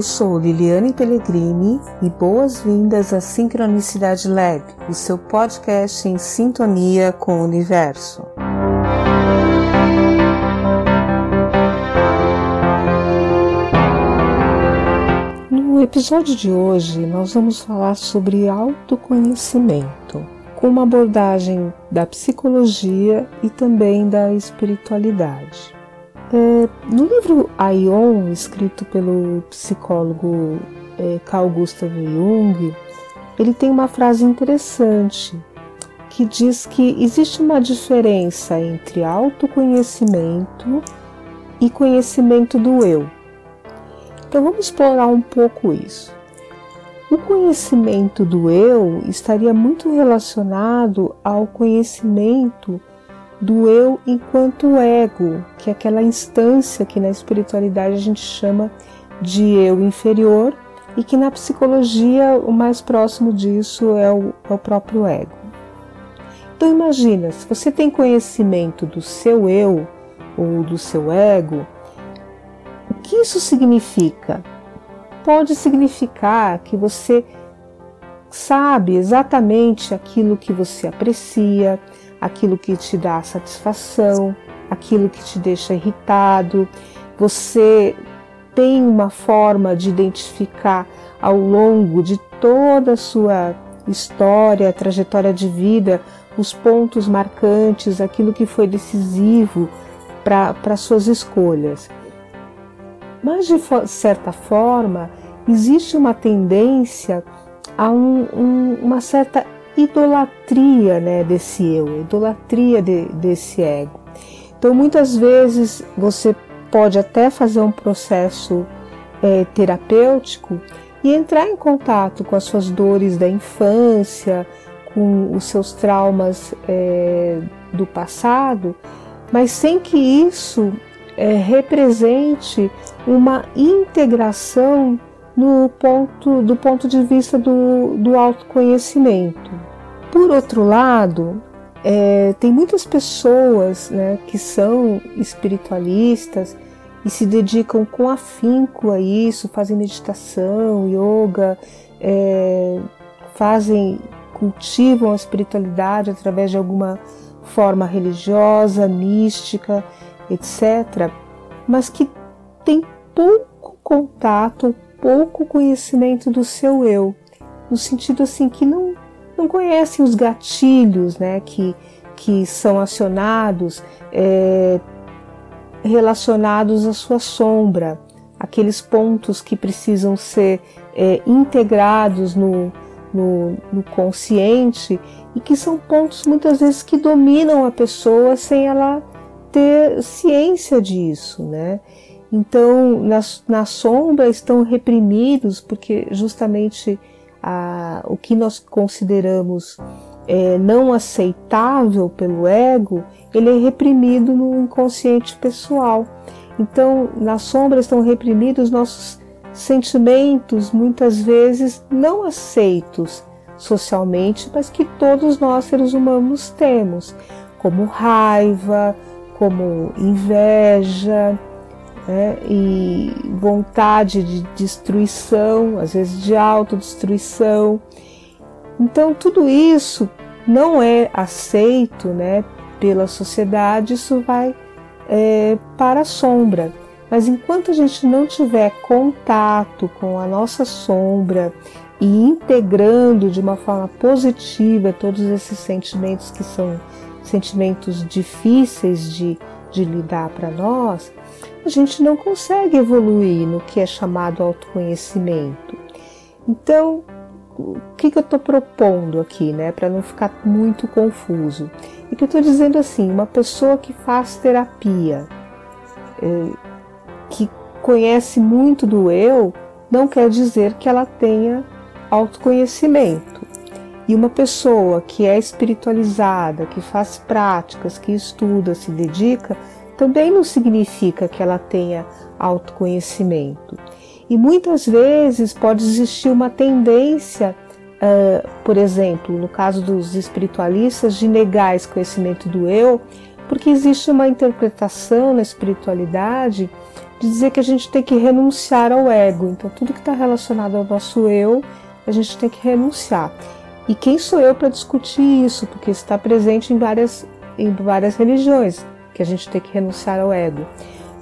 Eu sou Liliane Pellegrini e boas-vindas à Sincronicidade Lab, o seu podcast em sintonia com o universo. No episódio de hoje, nós vamos falar sobre autoconhecimento, com uma abordagem da psicologia e também da espiritualidade. É, no livro Aion, escrito pelo psicólogo é, Carl Gustav Jung, ele tem uma frase interessante que diz que existe uma diferença entre autoconhecimento e conhecimento do eu. Então vamos explorar um pouco isso. O conhecimento do eu estaria muito relacionado ao conhecimento do eu enquanto ego, que é aquela instância que na espiritualidade a gente chama de eu inferior e que na psicologia o mais próximo disso é o, é o próprio ego. Então imagina, se você tem conhecimento do seu eu ou do seu ego, o que isso significa? Pode significar que você sabe exatamente aquilo que você aprecia, aquilo que te dá satisfação, aquilo que te deixa irritado. Você tem uma forma de identificar ao longo de toda a sua história, trajetória de vida, os pontos marcantes, aquilo que foi decisivo para suas escolhas. Mas, de certa forma, existe uma tendência a um, um, uma certa idolatria né, desse eu, idolatria de, desse ego. Então, muitas vezes você pode até fazer um processo é, terapêutico e entrar em contato com as suas dores da infância, com os seus traumas é, do passado, mas sem que isso é, represente uma integração no ponto, do ponto de vista do, do autoconhecimento. Por outro lado, é, tem muitas pessoas né, que são espiritualistas e se dedicam com afinco a isso, fazem meditação, yoga, é, fazem, cultivam a espiritualidade através de alguma forma religiosa, mística, etc., mas que tem pouco contato, pouco conhecimento do seu eu, no sentido assim que não, não conhecem os gatilhos né, que, que são acionados é, relacionados à sua sombra, aqueles pontos que precisam ser é, integrados no, no, no, consciente e que são pontos muitas vezes que dominam a pessoa sem ela ter ciência disso, né? Então, na, na sombra estão reprimidos, porque justamente a, o que nós consideramos é, não aceitável pelo ego, ele é reprimido no inconsciente pessoal. Então, na sombra estão reprimidos nossos sentimentos, muitas vezes não aceitos socialmente, mas que todos nós seres humanos temos, como raiva, como inveja, né, e vontade de destruição, às vezes de autodestruição. Então, tudo isso não é aceito né, pela sociedade, isso vai é, para a sombra. Mas enquanto a gente não tiver contato com a nossa sombra e integrando de uma forma positiva todos esses sentimentos que são sentimentos difíceis de, de lidar para nós, a gente não consegue evoluir no que é chamado autoconhecimento. Então, o que, que eu estou propondo aqui, né, para não ficar muito confuso? E que eu estou dizendo assim, uma pessoa que faz terapia, é, que conhece muito do eu, não quer dizer que ela tenha autoconhecimento. E uma pessoa que é espiritualizada, que faz práticas, que estuda, se dedica, também não significa que ela tenha autoconhecimento. E muitas vezes pode existir uma tendência, uh, por exemplo, no caso dos espiritualistas, de negar esse conhecimento do eu, porque existe uma interpretação na espiritualidade de dizer que a gente tem que renunciar ao ego. Então, tudo que está relacionado ao nosso eu, a gente tem que renunciar. E quem sou eu para discutir isso? Porque está presente em várias, em várias religiões que a gente tem que renunciar ao ego.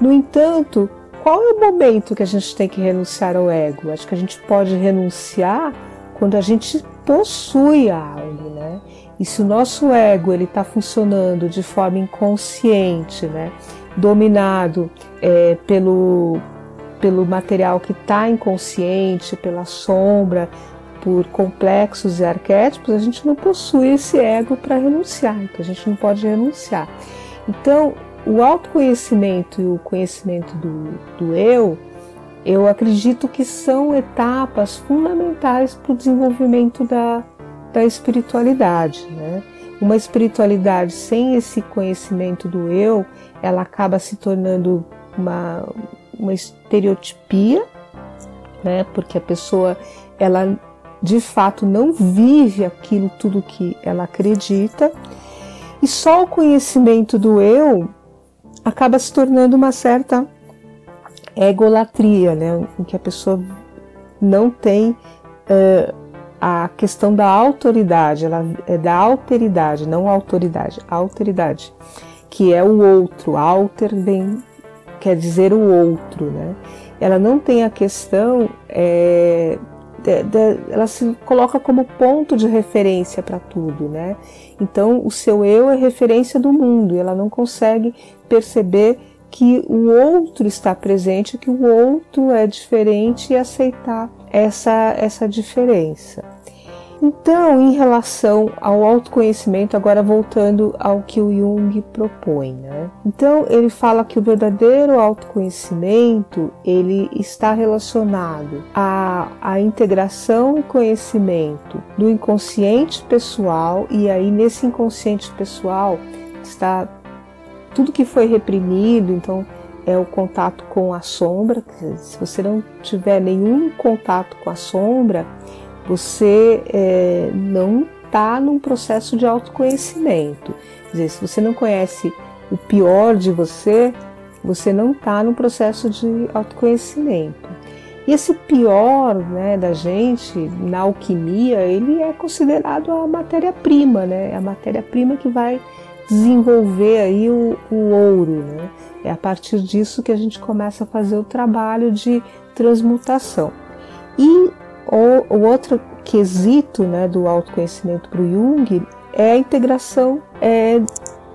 No entanto, qual é o momento que a gente tem que renunciar ao ego? Acho que a gente pode renunciar quando a gente possui algo, né? E se o nosso ego ele está funcionando de forma inconsciente, né? Dominado é, pelo pelo material que está inconsciente, pela sombra, por complexos e arquétipos, a gente não possui esse ego para renunciar, então a gente não pode renunciar. Então, o autoconhecimento e o conhecimento do, do eu, eu acredito que são etapas fundamentais para o desenvolvimento da, da espiritualidade. Né? Uma espiritualidade sem esse conhecimento do eu, ela acaba se tornando uma, uma estereotipia, né? porque a pessoa ela de fato não vive aquilo tudo que ela acredita, e só o conhecimento do eu acaba se tornando uma certa egolatria, né? em que a pessoa não tem uh, a questão da autoridade, ela é da alteridade, não autoridade, alteridade, que é o outro, alter vem, quer dizer o outro, né? Ela não tem a questão é, de, de, ela se coloca como ponto de referência para tudo, né? Então, o seu eu é referência do mundo, ela não consegue perceber que o outro está presente, que o outro é diferente e aceitar essa, essa diferença. Então, em relação ao autoconhecimento, agora voltando ao que o Jung propõe, né? Então, ele fala que o verdadeiro autoconhecimento, ele está relacionado à, à integração e conhecimento do inconsciente pessoal, e aí nesse inconsciente pessoal está tudo que foi reprimido, então é o contato com a sombra, se você não tiver nenhum contato com a sombra, você é, não está num processo de autoconhecimento. Quer dizer, se você não conhece o pior de você, você não está no processo de autoconhecimento. E esse pior né, da gente, na alquimia, ele é considerado a matéria-prima, né? A matéria-prima que vai desenvolver aí o, o ouro, né? É a partir disso que a gente começa a fazer o trabalho de transmutação. E o, o outro quesito né, do autoconhecimento para o Jung é a integração é,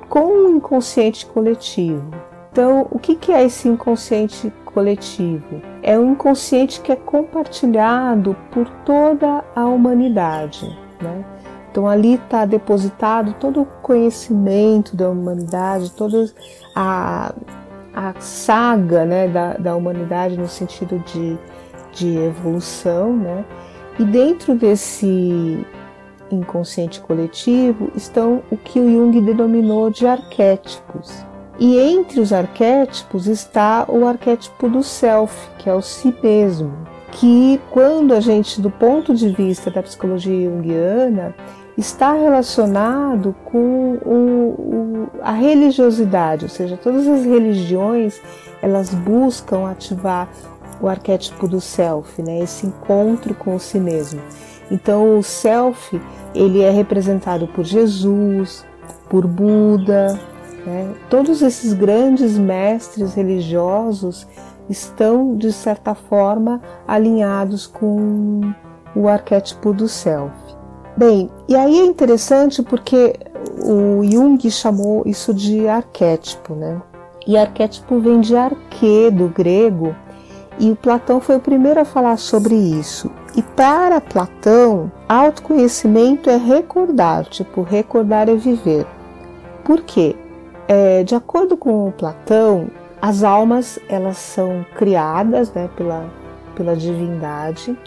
com o inconsciente coletivo. Então, o que, que é esse inconsciente coletivo? É um inconsciente que é compartilhado por toda a humanidade. Né? Então, ali está depositado todo o conhecimento da humanidade, toda a, a saga né, da, da humanidade no sentido de de evolução, né? E dentro desse inconsciente coletivo estão o que o Jung denominou de arquétipos. E entre os arquétipos está o arquétipo do self, que é o si mesmo, que quando a gente, do ponto de vista da psicologia junguiana, está relacionado com o, o, a religiosidade, ou seja, todas as religiões elas buscam ativar o arquétipo do self, né? Esse encontro com si mesmo. Então o self ele é representado por Jesus, por Buda, né? Todos esses grandes mestres religiosos estão de certa forma alinhados com o arquétipo do self. Bem, e aí é interessante porque o Jung chamou isso de arquétipo, né? E arquétipo vem de arque do grego, e o Platão foi o primeiro a falar sobre isso. E para Platão, autoconhecimento é recordar, tipo, recordar é viver. Por quê? É, de acordo com o Platão, as almas elas são criadas né, pela, pela divindade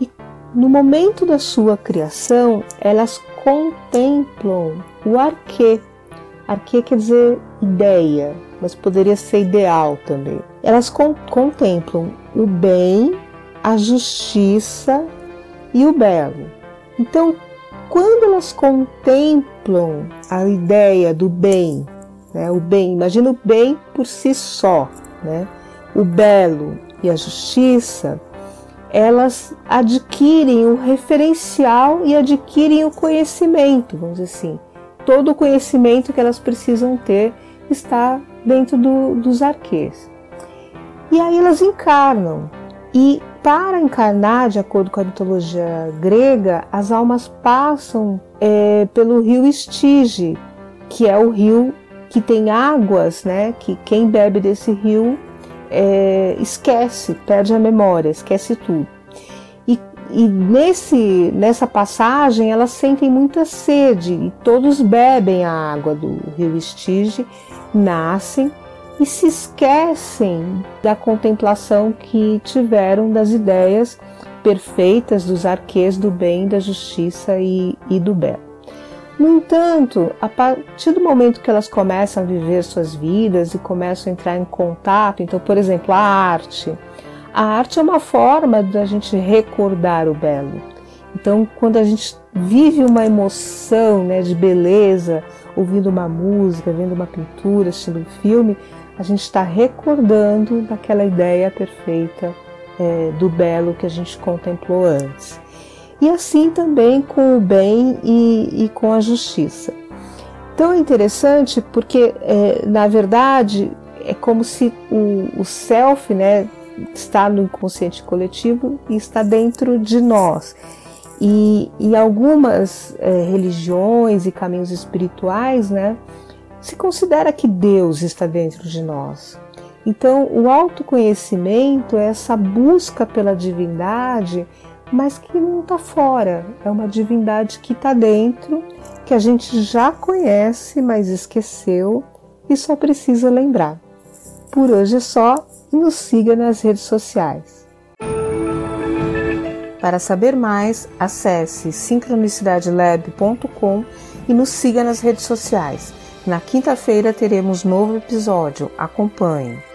e no momento da sua criação elas contemplam o arquê. Arquê quer dizer ideia, mas poderia ser ideal também. Elas contemplam o bem, a justiça e o belo. Então, quando elas contemplam a ideia do bem, né, o bem, imagina o bem por si só, né? o belo e a justiça, elas adquirem o referencial e adquirem o conhecimento, vamos dizer assim. Todo o conhecimento que elas precisam ter está dentro do, dos arquês. E aí elas encarnam. E para encarnar, de acordo com a mitologia grega, as almas passam é, pelo rio Estige, que é o rio que tem águas, né? Que quem bebe desse rio é, esquece, perde a memória, esquece tudo. E, nesse, nessa passagem elas sentem muita sede e todos bebem a água do rio Estige, nascem e se esquecem da contemplação que tiveram das ideias perfeitas dos arquês do bem, da justiça e, e do belo. No entanto, a partir do momento que elas começam a viver suas vidas e começam a entrar em contato, então, por exemplo, a arte. A arte é uma forma da gente recordar o belo. Então, quando a gente vive uma emoção né, de beleza, ouvindo uma música, vendo uma pintura, assistindo um filme, a gente está recordando daquela ideia perfeita é, do belo que a gente contemplou antes e assim também com o bem e, e com a justiça. Então é interessante porque, é, na verdade, é como se o, o self né, está no inconsciente coletivo e está dentro de nós. E em algumas é, religiões e caminhos espirituais, né, se considera que Deus está dentro de nós. Então, o autoconhecimento é essa busca pela divindade mas que não está fora. É uma divindade que está dentro, que a gente já conhece, mas esqueceu e só precisa lembrar. Por hoje é só, nos siga nas redes sociais. Para saber mais, acesse sincronicidadelab.com e nos siga nas redes sociais. Na quinta-feira teremos novo episódio. Acompanhe.